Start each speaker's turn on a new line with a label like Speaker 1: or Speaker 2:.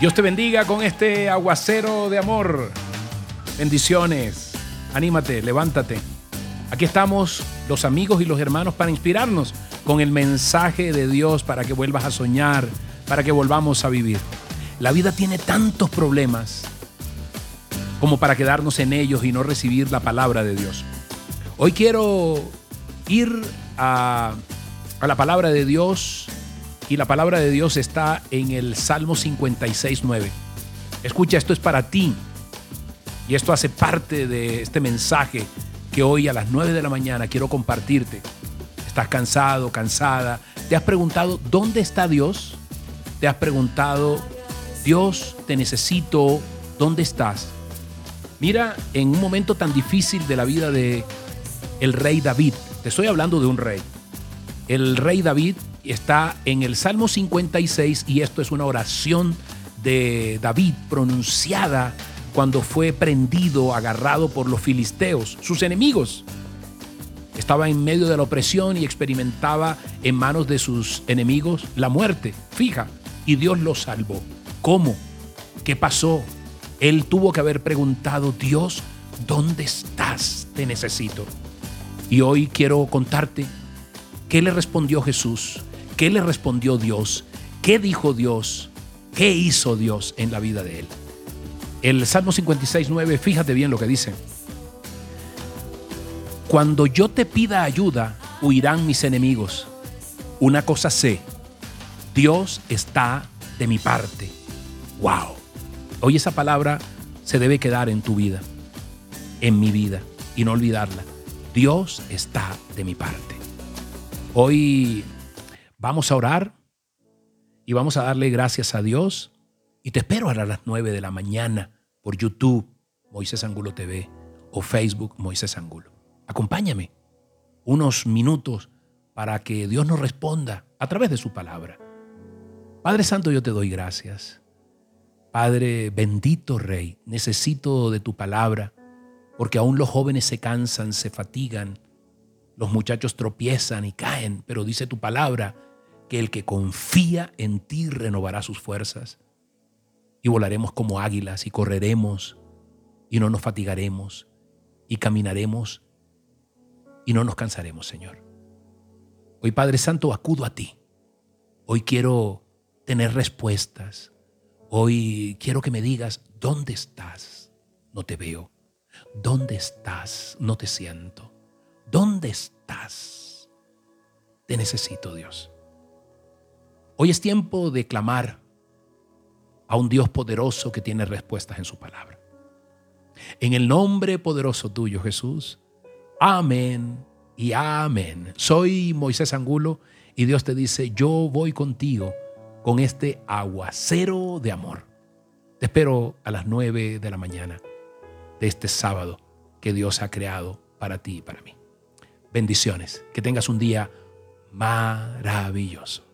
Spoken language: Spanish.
Speaker 1: Dios te bendiga con este aguacero de amor. Bendiciones. Anímate, levántate. Aquí estamos los amigos y los hermanos para inspirarnos con el mensaje de Dios para que vuelvas a soñar, para que volvamos a vivir. La vida tiene tantos problemas como para quedarnos en ellos y no recibir la palabra de Dios. Hoy quiero ir a, a la palabra de Dios y la palabra de Dios está en el Salmo 56, 9. Escucha, esto es para ti. Y esto hace parte de este mensaje que hoy a las 9 de la mañana quiero compartirte. ¿Estás cansado, cansada? ¿Te has preguntado dónde está Dios? ¿Te has preguntado, Dios, te necesito, ¿dónde estás? Mira, en un momento tan difícil de la vida de el rey David, te estoy hablando de un rey. El rey David está en el Salmo 56 y esto es una oración de David pronunciada cuando fue prendido, agarrado por los filisteos, sus enemigos. Estaba en medio de la opresión y experimentaba en manos de sus enemigos la muerte fija y Dios lo salvó. ¿Cómo? ¿Qué pasó? Él tuvo que haber preguntado, Dios, ¿dónde estás? Te necesito. Y hoy quiero contarte qué le respondió Jesús ¿Qué le respondió Dios? ¿Qué dijo Dios? ¿Qué hizo Dios en la vida de él? El Salmo 56, 9, fíjate bien lo que dice. Cuando yo te pida ayuda, huirán mis enemigos. Una cosa sé, Dios está de mi parte. ¡Wow! Hoy esa palabra se debe quedar en tu vida, en mi vida, y no olvidarla. Dios está de mi parte. Hoy Vamos a orar y vamos a darle gracias a Dios. Y te espero a las 9 de la mañana por YouTube, Moisés Angulo TV, o Facebook, Moisés Angulo. Acompáñame unos minutos para que Dios nos responda a través de su palabra. Padre Santo, yo te doy gracias. Padre bendito Rey, necesito de tu palabra, porque aún los jóvenes se cansan, se fatigan, los muchachos tropiezan y caen, pero dice tu palabra que el que confía en ti renovará sus fuerzas y volaremos como águilas y correremos y no nos fatigaremos y caminaremos y no nos cansaremos, Señor. Hoy, Padre Santo, acudo a ti. Hoy quiero tener respuestas. Hoy quiero que me digas, ¿dónde estás? No te veo. ¿Dónde estás? No te siento. ¿Dónde estás? Te necesito, Dios. Hoy es tiempo de clamar a un Dios poderoso que tiene respuestas en su palabra. En el nombre poderoso tuyo, Jesús. Amén y amén. Soy Moisés Angulo y Dios te dice, yo voy contigo con este aguacero de amor. Te espero a las nueve de la mañana de este sábado que Dios ha creado para ti y para mí. Bendiciones. Que tengas un día maravilloso.